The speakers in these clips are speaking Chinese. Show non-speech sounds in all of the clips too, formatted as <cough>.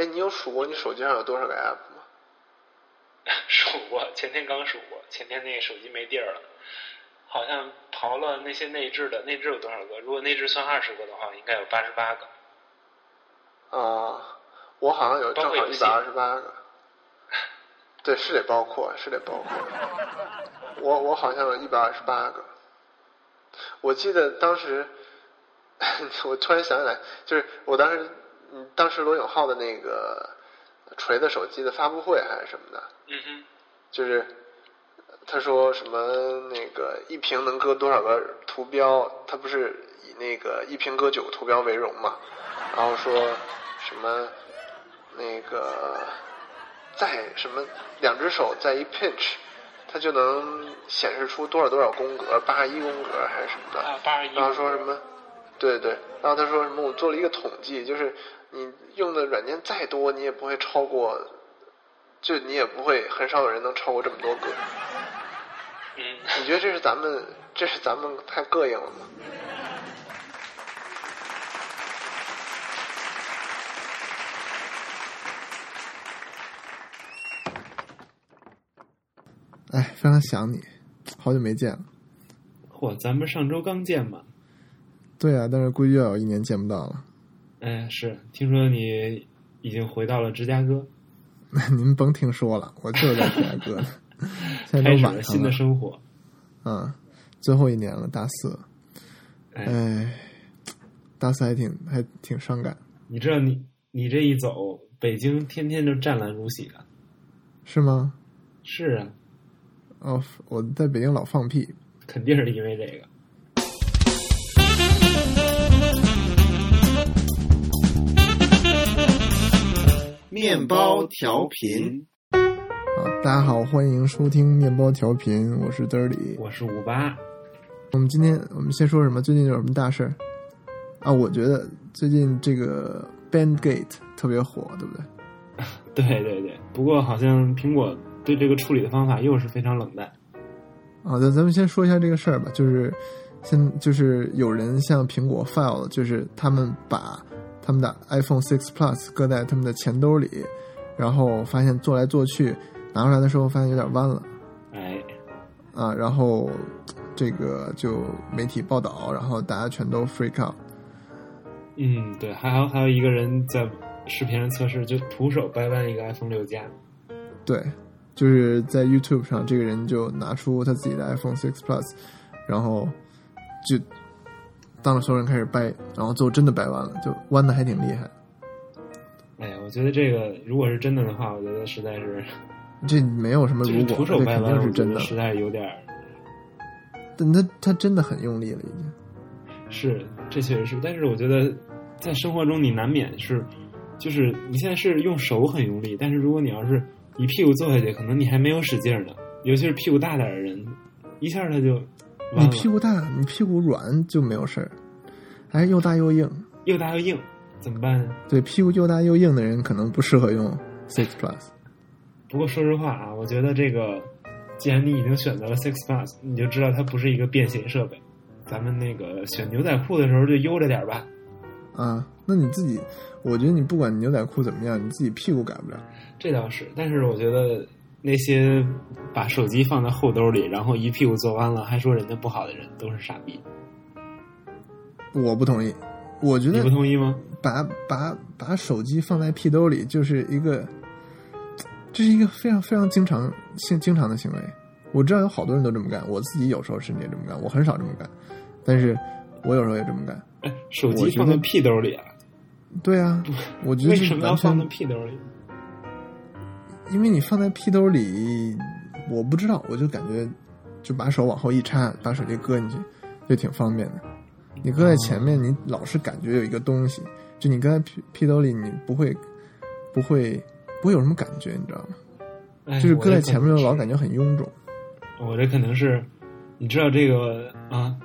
哎，你有数过你手机上有多少个 app 吗？<laughs> 数过，前天刚数过，前天那个手机没地儿了，好像刨了那些内置的，内置有多少个？如果内置算二十个的话，应该有八十八个。啊，我好像有正好一百二十八个。对，是得包括，是得包括。我我好像有一百二十八个。我记得当时，<laughs> 我突然想起来，就是我当时，嗯，当时罗永浩的那个锤子手机的发布会还是什么的，嗯哼，就是他说什么那个一屏能搁多少个图标，他不是以那个一屏搁九个图标为荣嘛，然后说什么那个在什么两只手在一 pinch。它就能显示出多少多少宫格，八十一宫格还是什么的。啊，八十一。然后说什么？对对。然后他说什么？我做了一个统计，就是你用的软件再多，你也不会超过，就你也不会很少有人能超过这么多个。嗯。<laughs> 你觉得这是咱们这是咱们太膈应了吗？哎，非常想你，好久没见了。嚯，咱们上周刚见嘛。对啊，但是估计又有一年见不到了。哎，是，听说你已经回到了芝加哥。那 <laughs> 您甭听说了，我就是在芝加哥。<laughs> 现在都晚了。新的生活。嗯，最后一年了，大四。哎，大四还挺还挺伤感。你知道，你你这一走，北京天天就湛蓝如洗的。是吗？是啊。哦，我在北京老放屁，肯定是因为这个。面包调频，啊，大家好，欢迎收听面包调频，我是德里，我是五八。我们今天我们先说什么？最近有什么大事儿？啊，我觉得最近这个 Bandgate 特别火，对不对？<laughs> 对对对，不过好像苹果。对这个处理的方法又是非常冷淡。好的，咱们先说一下这个事儿吧。就是，先就是有人向苹果 file，就是他们把他们的 iPhone 6 Plus 搁在他们的钱兜里，然后发现做来做去，拿出来的时候发现有点弯了。哎，啊，然后这个就媒体报道，然后大家全都 freak out。嗯，对，还有还有一个人在视频上测试，就徒手掰弯一个 iPhone 六加。对。就是在 YouTube 上，这个人就拿出他自己的 iPhone 6 Plus，然后就当着所有人开始掰，然后最后真的掰弯了，就弯的还挺厉害。哎呀，我觉得这个如果是真的的话，我觉得实在是 <laughs> 这没有什么如果，徒手掰弯是真的，实在有点。但他他真的很用力了，已经。是，这确实是，但是我觉得在生活中你难免是，就是你现在是用手很用力，但是如果你要是。一屁股坐下去，可能你还没有使劲呢。尤其是屁股大点的人，一下他就。你屁股大，你屁股软就没有事儿。哎，又大又硬，又大又硬，怎么办呢？对，屁股又大又硬的人可能不适合用 Six Plus。不过说实话啊，我觉得这个，既然你已经选择了 Six Plus，你就知道它不是一个便携设备。咱们那个选牛仔裤的时候就悠着点吧。啊，那你自己，我觉得你不管牛仔裤怎么样，你自己屁股改不了。这倒是，但是我觉得那些把手机放在后兜里，然后一屁股坐弯了还说人家不好的人，都是傻逼。我不同意，我觉得你不同意吗？把把把手机放在屁兜里，就是一个，这是一个非常非常经常性经常的行为。我知道有好多人都这么干，我自己有时候甚至也这么干，我很少这么干，但是我有时候也这么干。哎，手机放在屁兜里啊？对啊，我觉得为什么要放在屁兜里？因为你放在屁兜里，我不知道，我就感觉就把手往后一插，把手机搁进去，就挺方便的。你搁在前面，你老是感觉有一个东西，就你搁在屁屁兜里，你不会不会不会有什么感觉，你知道吗？就是搁在前面，老感觉很臃肿。我这可能是，你知道这个啊，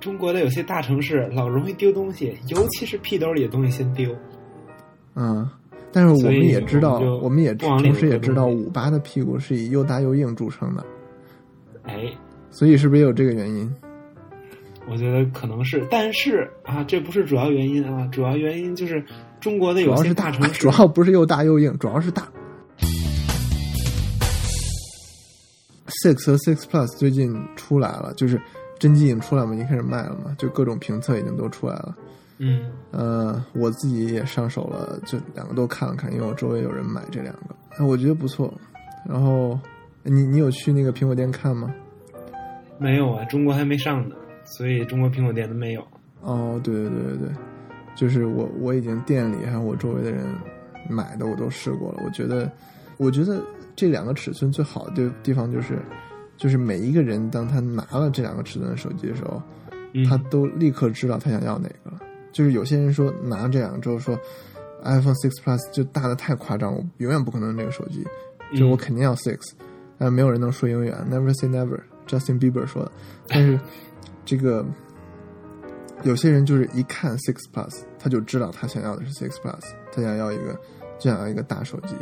中国的有些大城市老容易丢东西，尤其是屁兜里的东西先丢。嗯。但是我们也知道，我们也同时也知道，五八的屁股是以又大又硬著称的。哎，所以是不是也有这个原因？我觉得可能是，但是啊，这不是主要原因啊，主要原因就是中国的有些主要是大大城，市，<laughs> 主要不是又大又硬，主要是大。Six 和 Six Plus 最近出来了，就是真机已经出来嘛，已经开始卖了嘛，就各种评测已经都出来了。嗯呃，我自己也上手了，就两个都看了看，因为我周围有人买这两个，哎我觉得不错。然后你你有去那个苹果店看吗？没有啊，中国还没上呢，所以中国苹果店都没有。哦，对对对对对，就是我我已经店里还有我周围的人买的我都试过了，我觉得我觉得这两个尺寸最好的地方就是，就是每一个人当他拿了这两个尺寸的手机的时候，嗯，他都立刻知道他想要哪个了。就是有些人说拿这两个之后说，iPhone Six Plus 就大的太夸张，我永远不可能用这个手机，就我肯定要 Six，但没有人能说永远，Never say never，Justin Bieber 说的。但是这个有些人就是一看 Six Plus，他就知道他想要的是 Six Plus，他想要一个就想要一个大手机，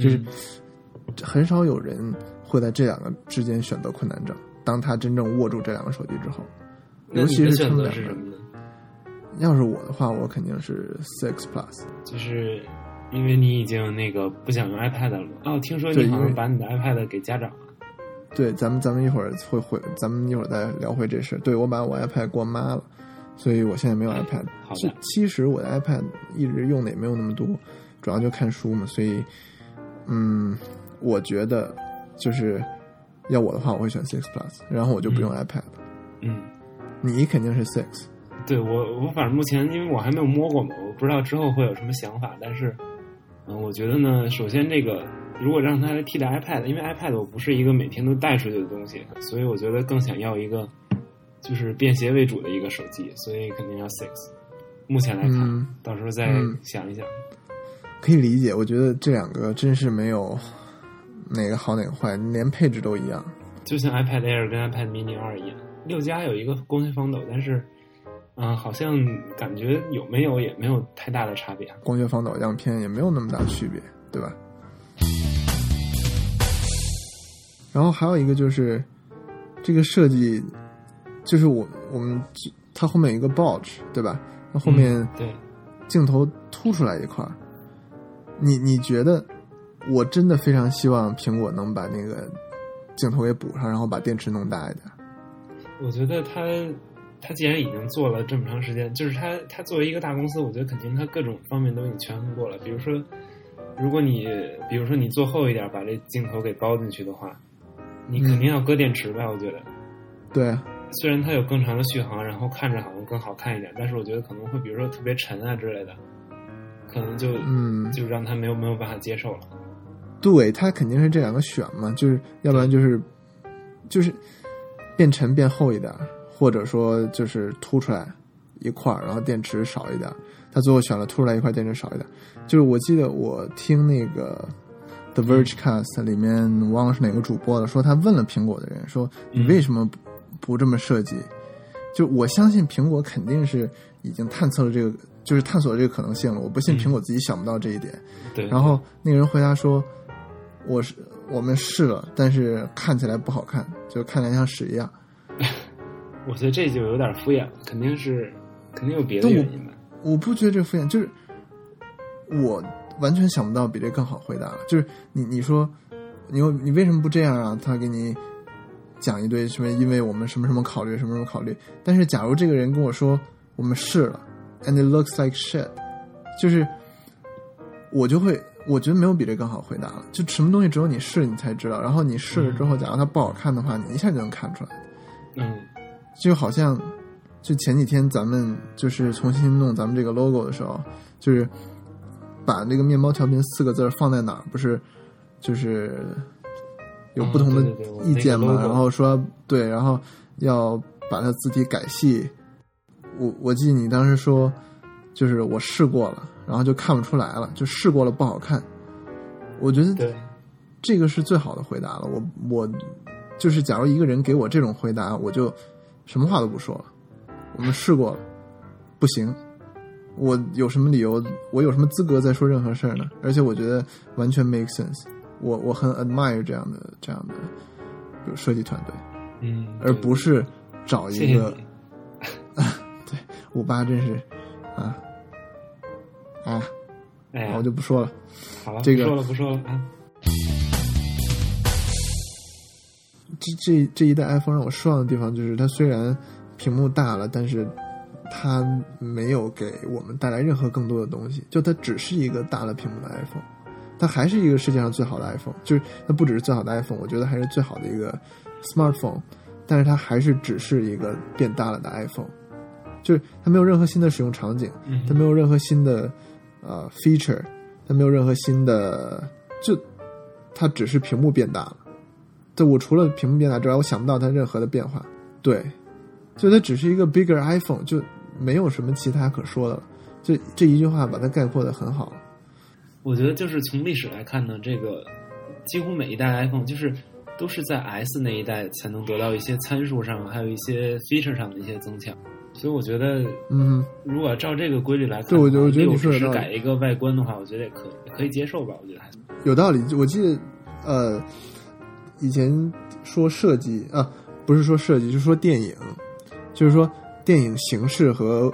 就是嗯很少有人会在这两个之间选择困难症。当他真正握住这两个手机之后，尤其是他们两个？要是我的话，我肯定是 Six Plus。就是因为你已经那个不想用 iPad 了嘛。哦，听说你好像把你的 iPad 给家长了。对，咱们咱们一会儿会会，咱们一会儿再聊回这事。对我把我 iPad 给我妈了，所以我现在没有 iPad。其好的，其实我的 iPad 一直用的也没有那么多，主要就看书嘛。所以，嗯，我觉得就是要我的话，我会选 Six Plus，然后我就不用 iPad。嗯，你肯定是 Six，对我我反正目前因为我还没有摸过嘛，我不知道之后会有什么想法。但是，嗯，我觉得呢，首先这个如果让它来替代 iPad，因为 iPad 我不是一个每天都带出去的东西，所以我觉得更想要一个就是便携为主的一个手机，所以肯定要 Six。目前来看，嗯到时候再嗯想一想。可以理解。我觉得这两个真是没有哪个好哪个坏，连配置都一样。就像 iPad Air 跟 iPad Mini 二一样，六加有一个光学防抖，但是，嗯、好像感觉有没有也没有太大的差别。光学防抖样片也没有那么大区别，对吧？然后还有一个就是这个设计，就是我我们它后面有一个 bulge，对吧？它后面嗯对，镜头凸出来一块儿，你你觉得？我真的非常希望苹果能把那个镜头给补上，然后把电池弄大一点。我觉得它它既然已经做了这么长时间，就是他他作为一个大公司，我觉得肯定他各种方面都已经权衡过了。比如说，如果你比如说你做厚一点，把这镜头给包进去的话，你肯定要搁电池吧？我觉得，对啊，虽然它有更长的续航，然后看着好像更好看一点，但是我觉得可能会比如说特别沉啊之类的，可能就嗯，就让他没有没有办法接受了。对，他肯定是这两个选嘛，就是要不然就是就是变沉变厚一点，或者说就是凸出来一块儿，然后电池少一点。他最后选了凸出来一块，电池少一点。就是我记得我听那个 The Verge Cast 里面忘了是哪个主播了，说他问了苹果的人说你为什么不不这么设计？就我相信苹果肯定是已经探测了这个，就是探索了这个可能性了。我不信苹果自己想不到这一点。对，然后那个人回答说：“我是我们试了，但是看起来不好看，就看起来像屎一样。我觉得这就有点敷衍了，肯定是肯定有别的原因吧。我不觉得这敷衍，就是我完全想不到比这更好回答了。就是你你说你有你为什么不这样啊？他给你讲一堆什么，因为我们什么什么考虑，什么什么考虑。但是假如这个人跟我说我们试了，and it looks like shit，就是我就会我觉得没有比这更好回答了。就什么东西只有你试你才知道，然后你试了之后，假如它不好看的话，你一下就能看出来。嗯，就好像，就前几天咱们就是重新弄咱们这个 logo 的时候，就是把这个面包调频四个字放在哪儿，不是就是有不同的意见嘛？那个然后说对，然后要把它字体改细。我我记得你当时说，就是我试过了，然后就看不出来了，就试过了不好看。我觉得，这个是最好的回答了。我我就是，假如一个人给我这种回答，我就什么话都不说了。我们试过了，不行。我有什么理由？我有什么资格再说任何事儿呢？而且我觉得完全 make sense。我我很 admire 这样的这样的，比如设计团队，嗯，而不是找一个 <laughs> 对。五八真是啊啊，我，就不说了。好了，这个不说了不说了啊。这这这一代 iPhone 让我失望的地方就是，它虽然屏幕大了，但是它没有给我们带来任何更多的东西。就它只是一个大了屏幕的 iPhone，它还是一个世界上最好的 iPhone，就是它不只是最好的 iPhone，我觉得还是最好的一个 smartphone，但是它还是只是一个变大了的 iPhone，就是它没有任何新的使用场景，嗯它没有任何新的呃 feature，它没有任何新的，就它只是屏幕变大了。对我除了屏幕变大之外，我想不到它任何的变化。对，就它只是一个 bigger iPhone，就没有什么其他可说的了。就这一句话把它概括的很好。我觉得就是从历史来看呢，这个几乎每一代 iPhone 就是都是在 S 那一代才能得到一些参数上，还有一些 feature 上的一些增强。所以我觉得，嗯，如果照这个规律来看，对我觉得我觉得你六只是改一个外观的话，我觉得也可以可以接受吧。我觉得还有道理。我记得，呃，以前说设计啊，不是说设计，就是说电影，就是说电影形式和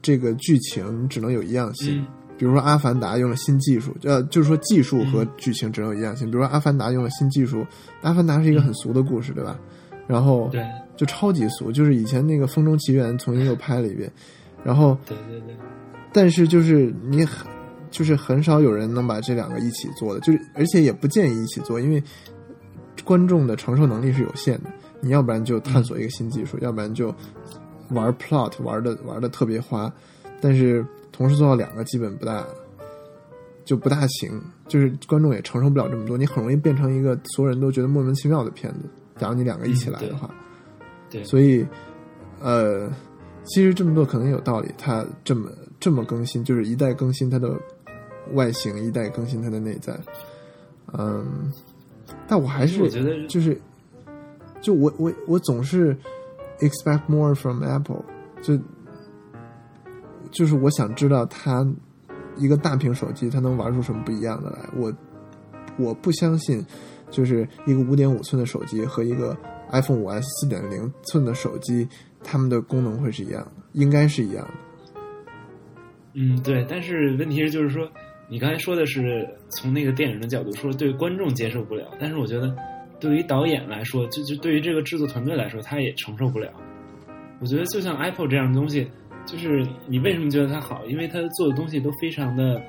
这个剧情只能有一样性。嗯比如说《阿凡达》用了新技术，呃，就是说技术和剧情只能有一样性。比如说《阿凡达》用了新技术，《阿凡达》是一个很俗的故事，对吧？然后对就超级俗，就是以前那个《风中奇缘》重新又拍了一遍，然后对对对，但是就是你很就是很少有人能把这两个一起做的，就是而且也不建议一起做，因为观众的承受能力是有限的。你要不然就探索一个新技术，要不然就玩 plot 玩的玩的特别花，但是同时做到两个基本不大就不大行，就是观众也承受不了这么多，你很容易变成一个所有人都觉得莫名其妙的片子。假如你两个一起来的话，对，所以，呃，其实这么做可能有道理。它这么这么更新，就是一代更新它的外形，一代更新它的内在。嗯，但我还是我觉得就是，就我我我总是 expect more from Apple，就就是我想知道它一个大屏手机它能玩出什么不一样的来。我我不相信，就是一个五点五寸的手机和一个 iPhone 五 S 四点零寸的手机，它们的功能会是一样的，应该是一样的。嗯，对，但是问题是，就是说，你刚才说的是从那个电影的角度说，对观众接受不了，但是我觉得，对于导演来说，就就对于这个制作团队来说，他也承受不了。我觉得就像 Apple 这样的东西，就是你为什么觉得它好？因为它做的东西都非常的，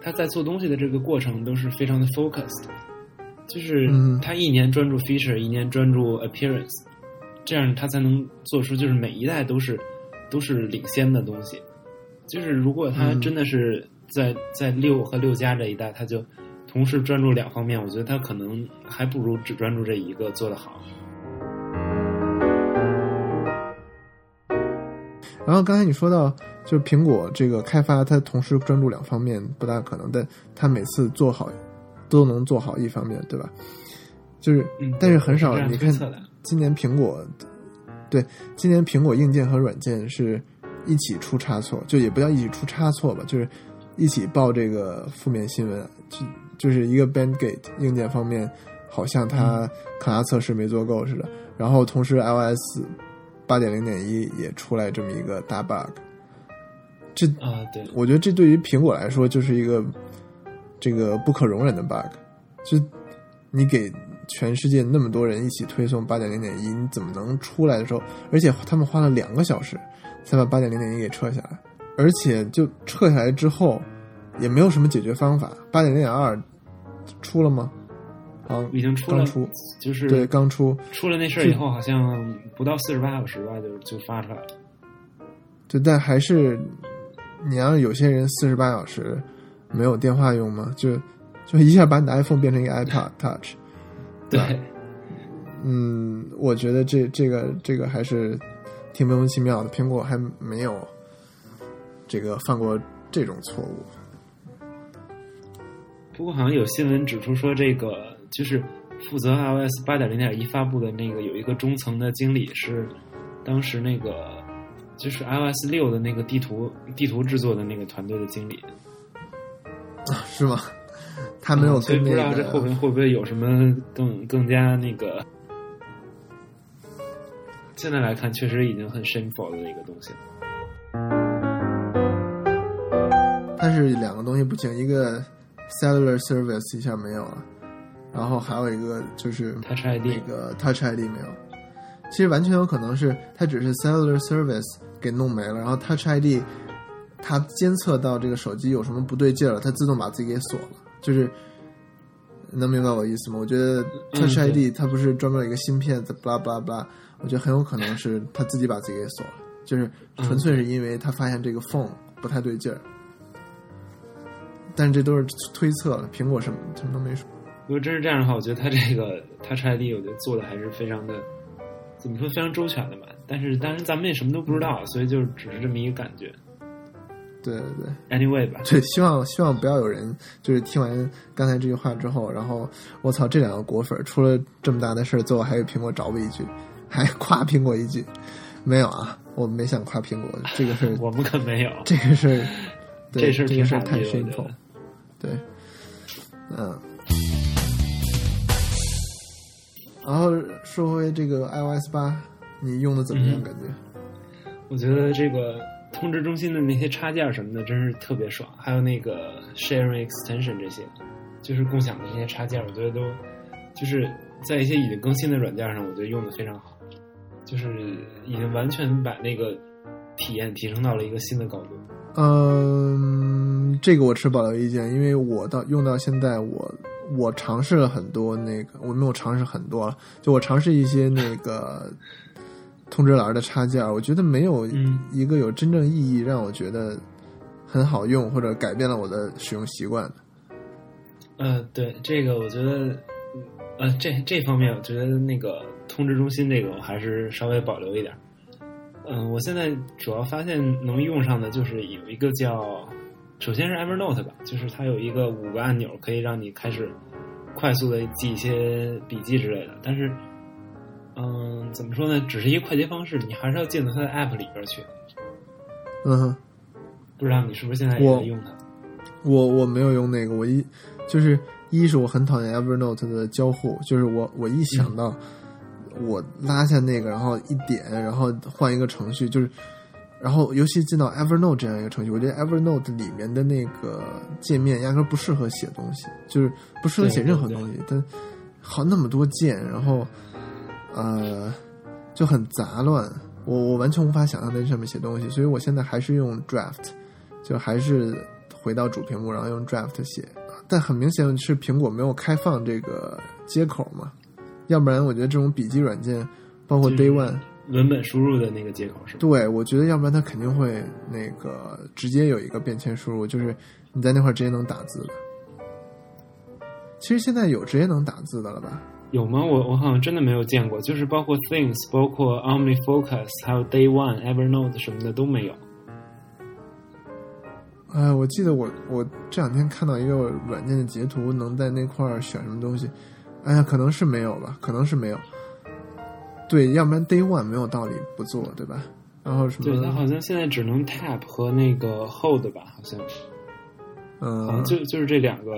他在做东西的这个过程都是非常的 focused，就是嗯他一年专注 feature，一年专注 appearance，这样他才能做出就是每一代都是都是领先的东西。就是如果他嗯真的是在、在六和六加这一代，他就同时专注两方面，我觉得他可能还不如只专注这一个做得好。然后刚才你说到，就是苹果这个开发，它同时专注两方面不大可能，但它每次做好都能做好一方面，对吧？就是，嗯，但是很少你看。今年苹果，对，今年苹果硬件和软件是一起出差错，就也不叫一起出差错吧，就是一起报这个负面新闻，就就是一个 Bandgate 硬件方面，好像它抗压测试没做够似的，然后同时 iOS 八点零点一也出来这么一个大 bug，这啊，对，我觉得这对于苹果来说就是一个这个不可容忍的 bug，就你给全世界那么多人一起推送八点零点一，你怎么能出来的时候？而且他们花了两个小时才把八点零点一给撤下来，而且就撤下来之后也没有什么解决方法。八点零点二出了吗？啊，已经出了，刚出，就是对，刚出，出了那事儿以后，好像不到四十八小时吧，就就发出来了。对，但还是你让有些人四十八小时没有电话用吗？就就一下把你的 iPhone 变成一个 iPad Touch。对，嗯，我觉得这这个这个还是挺莫名其妙的，苹果还没有这个犯过这种错误。不过好像有新闻指出说，这个就是负责 iOS 八点零点一发布的那个有一个中层的经理是当时那个就是 iOS 六的那个地图地图制作的那个团队的经理。是吗？他没有嗯所以不知道这后，面会不会有什么更更加那个。现在来看，确实已经很 shameful 的一个东西了。它是两个东西不行，一个 cellular service 一下没有了，然后还有一个就是 Touch ID 那个 Touch ID 没有。其实完全有可能是它只是 cellular service 给弄没了，然后 Touch ID 它监测到这个手机有什么不对劲儿了，它自动把自己给锁了。就是能明白我意思吗？我觉得 Touch ID 它不是专门有一个芯片在 blah blah blah，我觉得很有可能是它自己把自己给锁了，就是纯粹是因为它发现这个 phone 不太对劲儿。但是这都是推测了，苹果什么什么都没说。如果真是这样的话，我觉得它这个 <laughs> Touch ID 我觉得做的还是非常的，怎么说非常周全的吧。但是当然咱们也什么都不知道，所以就只是这么一个感觉。对对对。Anyway 吧，对，希望希望不要有人就是听完刚才这句话之后，然后我操，这两个果粉出了这么大的事儿，最后还有苹果找我一句，还夸苹果一句，没有啊，我没想夸苹果，这个事儿，<laughs> 我们可没有。这个事儿，对这事儿这个事儿太挺傻对，嗯。然后说回这个 iOS 八，你用的怎么样？嗯感觉？我觉得这个通知中心的那些插件什么的，真是特别爽。还有那个 sharing extension 这些，就是共享的这些插件，我觉得都就是在一些已经更新的软件上，我觉得用的非常好，就是已经完全把那个体验提升到了一个新的高度。嗯，这个我持保留意见，因为我到用到现在我，我尝试了很多那个，我没有尝试很多了，就我尝试一些那个通知栏的插件，我觉得没有嗯一个有真正意义让我觉得很好用或者改变了我的使用习惯的。呃，对这个，我觉得，呃，这这方面，我觉得那个通知中心这个，我还是稍微保留一点儿。嗯、我现在主要发现能用上的就是有一个叫，首先是 Evernote 吧，就是它有一个五个按钮，可以让你开始快速的记一些笔记之类的。但是，嗯、怎么说呢，只是一个快捷方式，你还是要进到它的 App 里边去。嗯哼。不知道你是不是现在也在用它？我我没有用那个，我一就是一是我很讨厌 Evernote 的交互，就是我我一想到我拉下那个，然后一点，然后换一个程序，就是然后尤其进到 Evernote 这样一个程序，我觉得 Evernote 里面的那个界面压根儿不适合写东西，就是不适合写任何东西，但好那么多键，然后呃就很杂乱，我我完全无法想象在这上面写东西，所以我现在还是用 Draft。就还是回到主屏幕，然后用 Draft 写。但很明显是苹果没有开放这个接口嘛，要不然我觉得这种笔记软件，包括 Day One，文本输入的那个接口是吧？对我觉得要不然它肯定会那个直接有一个便签输入，就是你在那块儿直接能打字的。其实现在有直接能打字的了吧？有吗？我我好像真的没有见过，就是包括 Things、包括 OmniFocus、还有 Day One、Evernote 什么的都没有。哎，我记得我我这两天看到一个软件的截图，能在那块儿选什么东西？哎呀，可能是没有吧，可能是没有。对，要不然 Day One 没有道理不做，对吧？然后什么对，它，好像现在只能 Tap 和那个 Hold 吧，好像，好嗯像，就就是这两个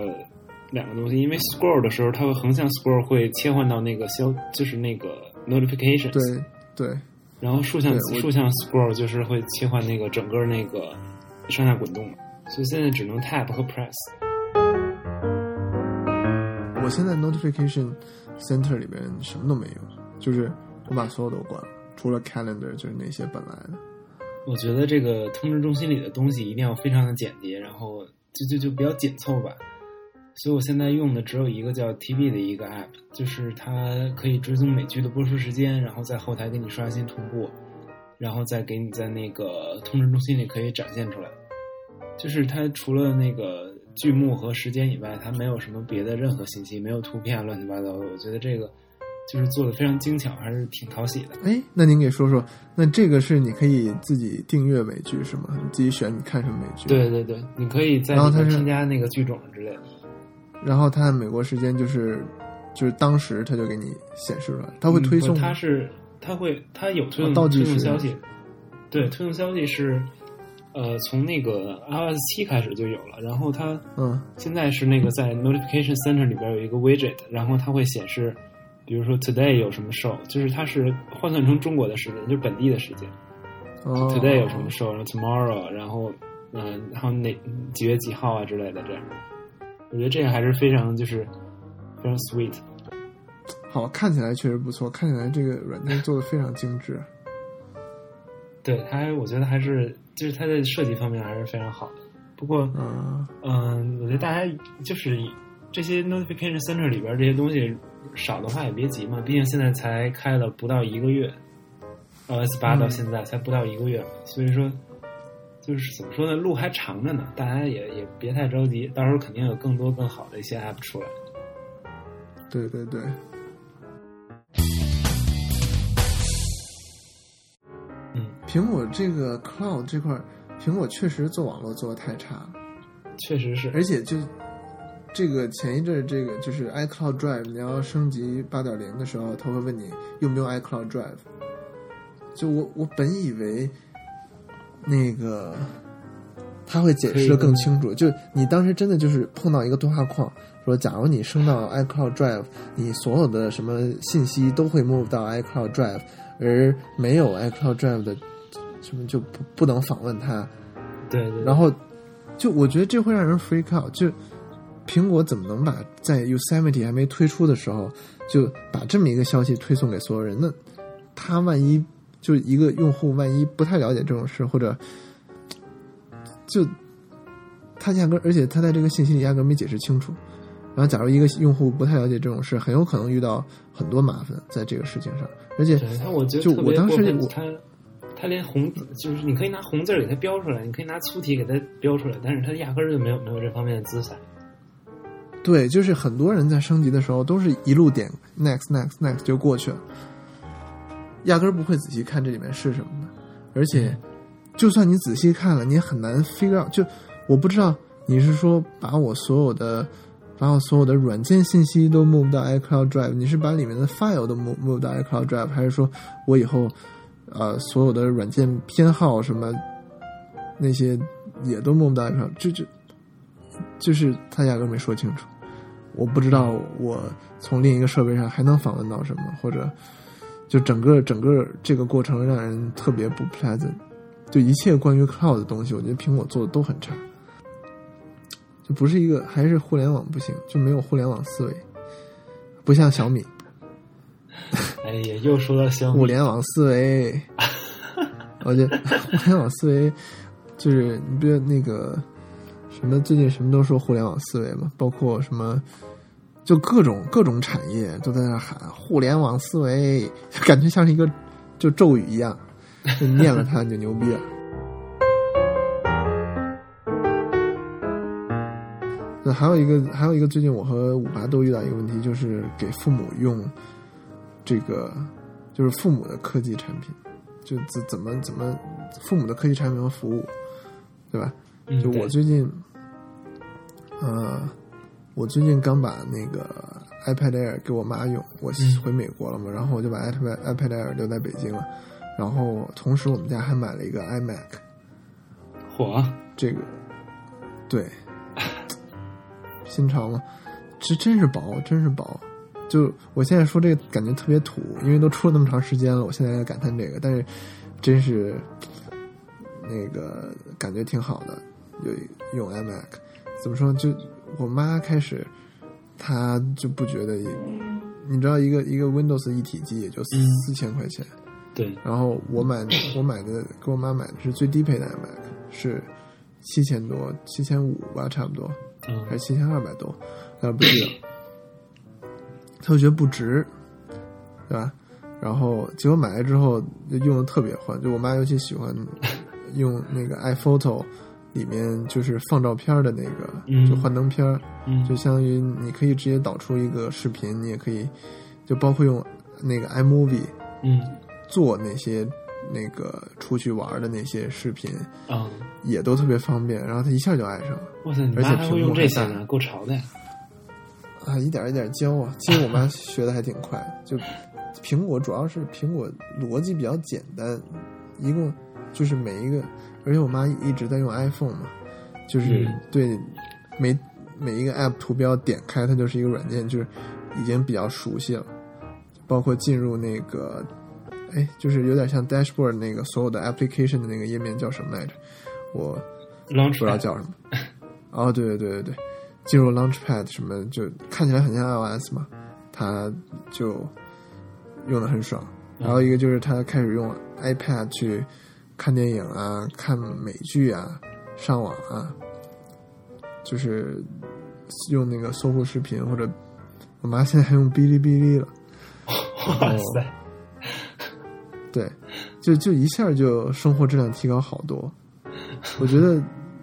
两个东西。因为 Scroll 的时候，它会横向 Scroll 会切换到那个消，就是那个 Notifications。对对，然后竖向竖向 Scroll 就是会切换那个整个那个上下滚动嘛，所以现在只能 Tap 和 Press。我现在 Notification Center 里边什么都没有，就是我把所有都关了，除了 Calendar 就是那些本来的。我觉得这个通知中心里的东西一定要非常的简洁，然后就就就比较紧凑吧。所以我现在用的只有一个叫 TV 的一个 app，就是它可以追踪美剧的播出时间，然后在后台给你刷新同步，然后再给你在那个通知中心里可以展现出来。就是它除了那个剧目和时间以外，它没有什么别的任何信息，没有图片，乱七八糟的。我觉得这个就是做的非常精巧，还是挺讨喜的。哎，那您给说说，那这个是你可以自己订阅美剧是吗？你自己选你看什么美剧？。对对对，你可以在然后它是添加那个剧种之类的。然后它美国时间就是就是当时它就给你显示出来，它会推送它是它会它有推送、哦倒计时推送消息，对，推送消息是呃从那个 iOS 七开始就有了，然后它嗯现在是那个在 Notification Center 里边有一个 widget，然后它会显示，比如说 today 有什么 show，就是它是换算成中国的时间，就是本地的时间。哦 today 有什么 show，然后 tomorrow，然后嗯、呃，还有哪几月几号啊之类的这样。我觉得这个还是非常就是非常 sweet。好，看起来确实不错，看起来这个软件做的非常精致。对它，我觉得还是就是它的设计方面还是非常好的。不过，嗯，嗯，我觉得大家就是这些 notification center 里边这些东西少的话也别急嘛，毕竟现在才开了不到一个月，iOS 八到现在才不到一个月，所以说就是怎么说呢，路还长着呢，大家也也别太着急，到时候肯定有更多更好的一些 app 出来。对对对，嗯，苹果这个 Cloud 这块儿，苹果确实做网络做的太差了，确实是，而且就这个前一阵儿这个就是 iCloud Drive，你要升级八点零的时候，他会问你用不用 iCloud Drive。就我我本以为那个他会解释的更清楚，就你当时真的就是碰到一个对话框，说假如你升到 iCloud Drive，你所有的什么信息都会 move 到 iCloud Drive，而没有 iCloud Drive 的什么就不不能访问它。对对，然后就我觉得这会让人 freak out，就苹果怎么能把在 Yosemite 还没推出的时候，就把这么一个消息推送给所有人？那他万一就一个用户万一不太了解这种事，或者就他压根儿，而且他在这个信息里压根儿没解释清楚。然后，假如一个用户不太了解这种事，很有可能遇到很多麻烦在这个事情上。而且，他我觉得就我当时我他他连红字就是你可以拿红字儿给他标出来，你可以拿粗体给他标出来，但是他压根儿就没有没有这方面的资产。对，就是很多人在升级的时候都是一路点 next next next 就过去了，压根儿不会仔细看这里面是什么的。而且，就算你仔细看了，你也很难 figure out。就我不知道你是说把我所有的把我所有的软件信息都 move 到 iCloud Drive，你是把里面的 file 都 move move 到 iCloud Drive，还是说我以后呃所有的软件偏好什么那些也都 move 到 iCloud？这就就是他压根没说清楚。我不知道我从另一个设备上还能访问到什么，或者就整个整个这个过程让人特别不 pleasant。就一切关于 cloud 的东西，我觉得苹果做的都很差，就不是一个还是互联网不行，就没有互联网思维，不像小米哎呀，又说到小米互联网思维。<laughs> 我觉得互联网思维就是你别那个什么最近什么都说互联网思维嘛，包括什么就各种各种产业都在那喊互联网思维，<laughs> 感觉像是一个就咒语一样，就念了它你就牛逼了。<laughs> 那还有一个，还有一个，最近我和五八都遇到一个问题，就是给父母用这个，就是父母的科技产品，就怎怎么怎么父母的科技产品和服务，对吧？就我最近，呃，我最近刚把那个 iPad Air 给我妈用，我嗯。回美国了嘛，然后我就把 iPad iPad Air 留在北京了，然后同时我们家还买了一个 iMac，火，这个对。新潮嘛，这真是薄，真是薄。就我现在说这个感觉特别土，因为都出了那么长时间了，我现在在感叹这个，但是真是那个感觉挺好的，有用 iMac，怎么说？就我妈开始，她就不觉得，你知道一个一个 Windows 一体机也就嗯四千块钱，对，然后我买我买的给我妈买的是最低配的 iMac，是七千多，七千五吧，差不多，嗯还是七千二百多，呃，不记得。她就觉得不值，对吧？然后结果买来之后就用的特别欢，就我妈尤其喜欢用那个 iPhoto 里面就是放照片的那个，嗯就幻灯片儿，嗯就相当于你可以直接导出一个视频，你也可以就包括用那个 iMovie 嗯做那些那个出去玩的那些视频，啊，也都特别方便。然后他一下就爱上了哇塞，你而且妈还会用这呢，够潮的呀！啊，一点一点教啊。其实我妈学的还挺快，就苹果主要是苹果逻辑比较简单，一共就是每一个，而且我妈一直在用 iPhone 嘛，就是嗯对每每一个 App 图标点开它就是一个软件，就是已经比较熟悉了，包括进入那个。哎，就是有点像 dashboard 那个所有的 application 的那个页面叫什么来着？我不知道叫什么。哦，对对对对对，进入 Launchpad 什么就看起来很像 iOS 嘛，它就用的很爽。然后一个就是它开始用 iPad 去看电影啊、看美剧啊、上网啊，就是用那个搜狐视频或者我妈现在还用哔哩哔哩了。<laughs> 哇塞，对，就就一下就生活质量提高好多。我觉得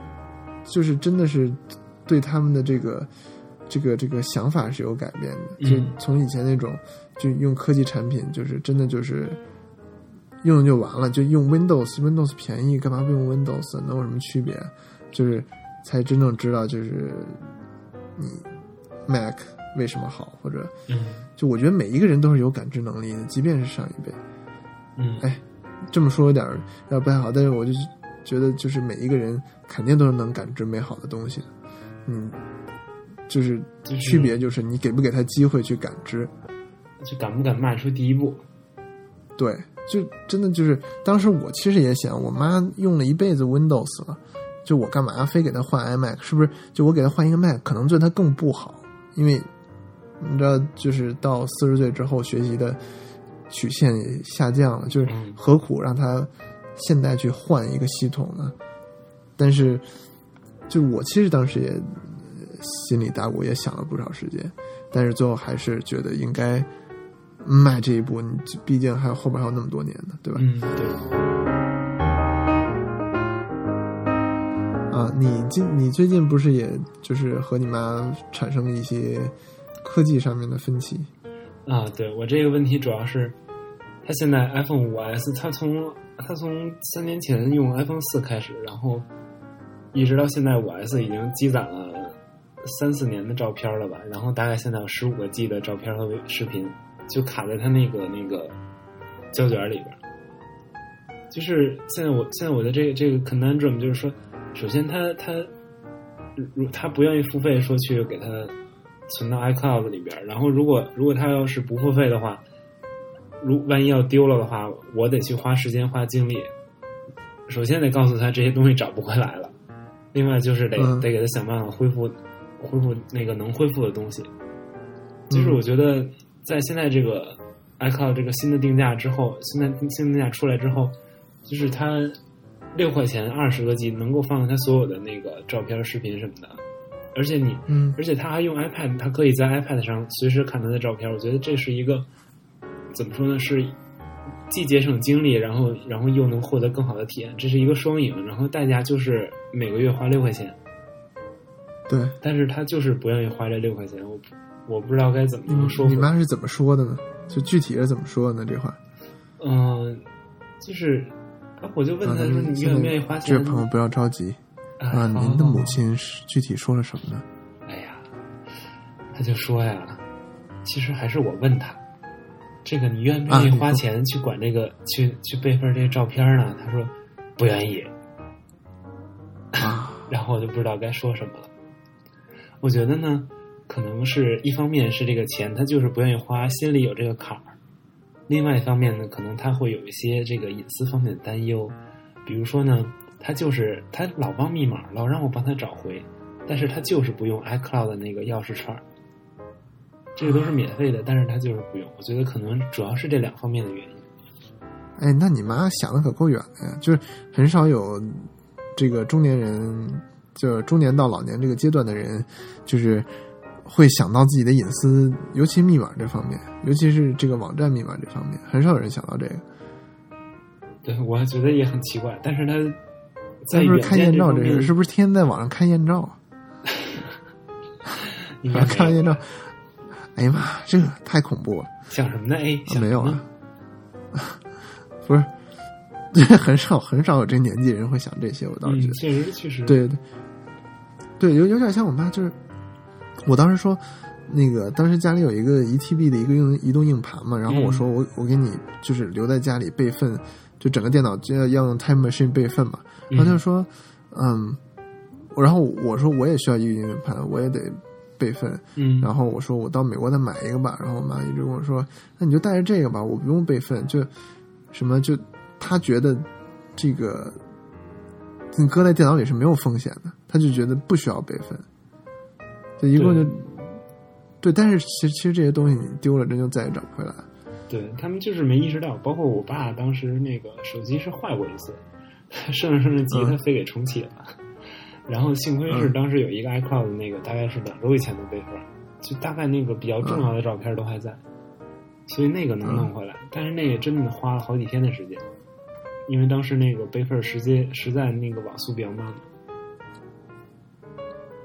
<laughs> 就是真的是对他们的这个这个这个想法是有改变的，就嗯从以前那种就用科技产品，就是真的就是用用就完了，就用 Windows，Windows 便宜，干嘛不用 Windows？能有什么区别？就是才真正知道就是你 Mac 为什么好，或者嗯就我觉得每一个人都是有感知能力的，即便是上一辈。嗯，哎这么说有点儿要不太好，但是我就觉得，就是每一个人肯定都是能感知美好的东西的，嗯，就是就是区别就是你给不给他机会去感知，就敢不敢迈出第一步？对，就真的就是当时我其实也想，我妈用了一辈子 Windows 了，就我干嘛非给她换 iMac？是不是？就我给她换一个 Mac，可能对她更不好，因为你知道，就是到四十岁之后，学习的曲线也下降了，就是嗯何苦让她现在去换一个系统呢？但是，就我其实当时也呃心里打鼓，也想了不少时间，但是最后还是觉得应该迈这一步。你毕竟还有后边还有那么多年呢，对吧？嗯，对，啊，你近你最近不是也就是和你妈产生了一些科技上面的分歧？啊，对我这个问题主要是，他现在 iPhone 五 S，他从他从三年前用 iPhone 四开始，然后一直到现在五 S 已经积攒了三四年的照片了吧，然后大概现在有十五个 G 的照片和视频，就卡在他那个那个胶卷里边儿。就是现在我现在我的这个这个 conundrum 就是说，首先他他如他不愿意付费说去给他存到 iCloud 里边儿，然后如果如果他要是不付费的话，如万一要丢了的话，我得去花时间花精力。首先得告诉他这些东西找不回来了，另外就是得、嗯得给他想办法恢复恢复那个能恢复的东西。就是我觉得在现在这个 iCloud 这个新的定价之后，现在新定价出来之后，就是它六块钱二十个 G 能够放它所有的那个照片、视频什么的，而且你嗯而且它还用 iPad，它可以在 iPad 上随时看它的照片。我觉得这是一个怎么说呢？是既节省精力，然后然后又能获得更好的体验，这是一个双赢。然后代价就是每个月花六块钱，对，但是他就是不愿意花这六块钱，我不我不知道该怎么样说服你妈是怎么说的呢？就具体是怎么说的呢？这话嗯、就是啊我就问他说：“嗯你愿不愿意花钱这位朋友不要着急啊啊，好您的母亲是具体说了什么呢？哎呀，他就说呀，其实还是我问他，这个你愿不愿意花钱去管这个、去去备份这个照片呢？他说不愿意，啊，<laughs> 然后我就不知道该说什么了。我觉得呢，可能是一方面是这个钱他就是不愿意花，心里有这个坎儿；另外一方面呢，可能他会有一些这个隐私方面的担忧，比如说呢，他就是他老忘密码，老让我帮他找回，但是他就是不用 iCloud 的那个钥匙串儿，这个都是免费的，但是他就是不用。我觉得可能主要是这两方面的原因。哎，那你妈想的可够远的呀！就是很少有这个中年人，就是中年到老年这个阶段的人，就是会想到自己的隐私，尤其密码这方面，尤其是这个网站密码这方面，很少有人想到这个。对，我觉得也很奇怪，但是他在是不是看艳照这事，是不是天天在网上看艳照？<laughs> 应该 <laughs> 没有看艳照，哎呀妈，这个太恐怖了！想什么呢？哎，没有啊，<laughs> 不是，很少很少有这年纪人会想这些，我倒是觉嗯，得。确实确实，对对对，有有点像我妈，就是我当时说，那个当时家里有一个一 TB 的一个用移动硬盘嘛，然后我说我我给你就是留在家里备份，就整个电脑就要要用 Time Machine 备份嘛，然后他就说，嗯，然后我说我也需要一个硬盘，我也得备份，嗯，然后我说我到美国再买一个吧，然后我妈一直跟我说，那你就带着这个吧，我不用备份，就什么就她觉得这个你搁在电脑里是没有风险的，他就觉得不需要备份，就一共就对。但是其实其实这些东西你丢了，真就再也找不回来。对他们就是没意识到，包括我爸当时那个手机是坏过一次，顺着顺着机他非给重启了，然后幸亏是当时有一个 iCloud 那个大概是两周以前的备份，就大概那个比较重要的照片都还在，所以那个能弄回来，但是那也真的花了好几天的时间。因为当时那个备份时间实在那个网速比较慢，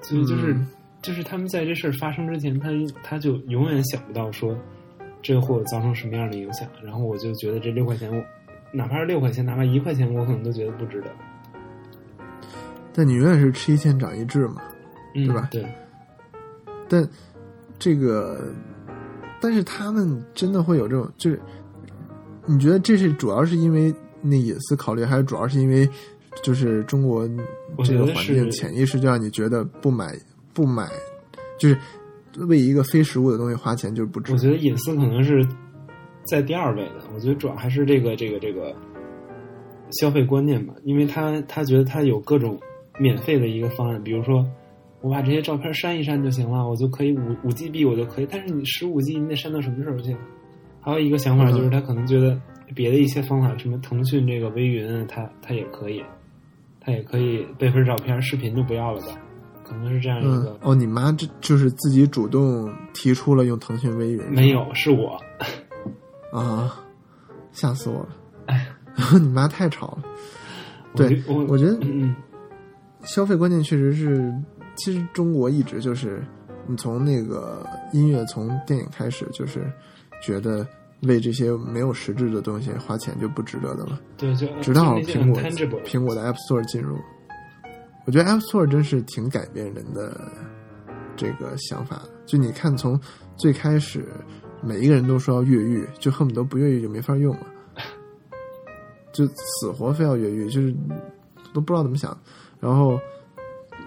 所以就是、就是他们在这事儿发生之前，他他就永远想不到说这个会有造成什么样的影响。然后我就觉得这六块钱，我哪怕是六块钱，哪怕一块钱，我可能都觉得不值得。但你永远是吃一堑长一智嘛，嗯、对吧对，但这个，但是他们真的会有这种，就是你觉得这是主要是因为那隐私考虑，还是主要是因为就是中国我这觉得是个环境潜意识就让你觉得不买不买，就是为一个非实物的东西花钱就是不值我。觉得隐私可能是在第二位的。我觉得主要还是这个这个这个消费观念吧，因为他他觉得他有各种免费的一个方案，比如说我把这些照片删一删就行了，我就可以五五 GB 我就可以，但是你十五 G 你得删到什么时候去？还有一个想法就是他可能觉得别的一些方法，什么腾讯这个微云，他他也可以，他也可以备份照片、视频就不要了吧？可能是这样一个。嗯，哦，你妈这就是自己主动提出了用腾讯微云，没有，是我。啊，吓死我了！哎，<laughs> 你妈太吵了。对，我我觉得。消费观念确实是，其实中国一直就是，你从那个音乐从电影开始，就是觉得为这些没有实质的东西花钱就不值得的了。对，就直到苹果苹果的 App Store 进入，我觉得 App Store 真是挺改变人的这个想法的。就你看，从最开始每一个人都说要越狱，就恨不得不越狱就没法用了，<laughs> 就死活非要越狱，就是都不知道怎么想。然后，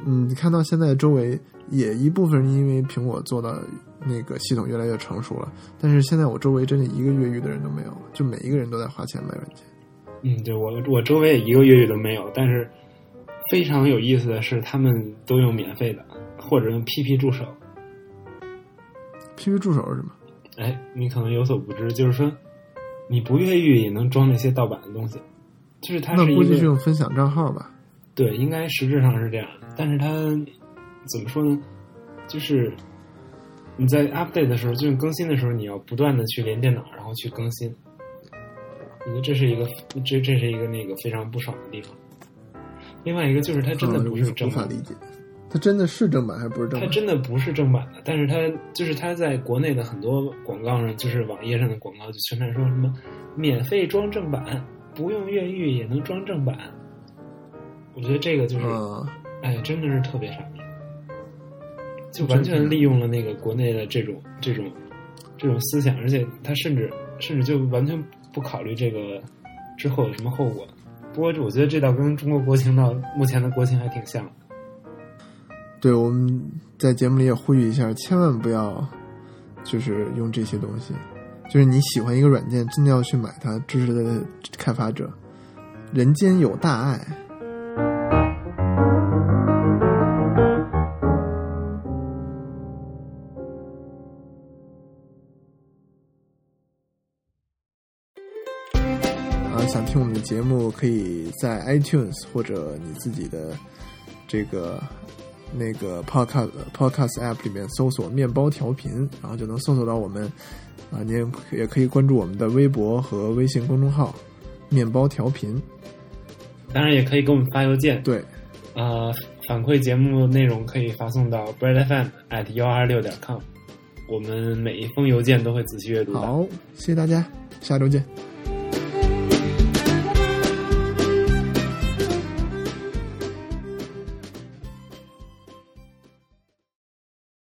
嗯，你看到现在周围也一部分人因为苹果做到那个系统越来越成熟了，但是现在我周围真的一个越狱的人都没有了，就每一个人都在花钱买软件。嗯，对我我周围也一个越狱都没有，但是非常有意思的是，他们都用免费的，或者用 PP 助手。PP 助手是什么？哎，你可能有所不知，就是说你不越狱也能装那些盗版的东西，就是它是一那估计是个用分享账号吧？对，应该实质上是这样，但是它怎么说呢？就是你在 update 的时候，就是更新的时候，你要不断的去连电脑，然后去更新。我觉得这是一个，这这是一个那个非常不爽的地方。另外一个就是它真的嗯不是正版的，无法理解，它真的是正版还是不是正版？它真的不是正版的，但是它就是它在国内的很多广告上，就是网页上的广告就宣传说什么免费装正版，不用越狱也能装正版。我觉得这个就是，啊，哎，真的是特别傻逼，就完全利用了那个国内的这种这种这种思想，而且他甚至甚至就完全不考虑这个之后有什么后果。不过我觉得这倒跟中国国情到目前的国情还挺像。对，我们在节目里也呼吁一下，千万不要就是用这些东西。就是你喜欢一个软件，真的要去买它，支持的开发者。人间有大爱。节目，可以在 iTunes 或者你自己的这个那个 Podcast Podcast App 里面搜索“面包调频”，然后就能搜索到我们。啊，您也可以关注我们的微博和微信公众号“面包调频当然也可以给我们发邮件”。，对，呃，反馈节目内容可以发送到 breadfm at 幺二六点 com，我们每一封邮件都会仔细阅读。好，谢谢大家，下周见。「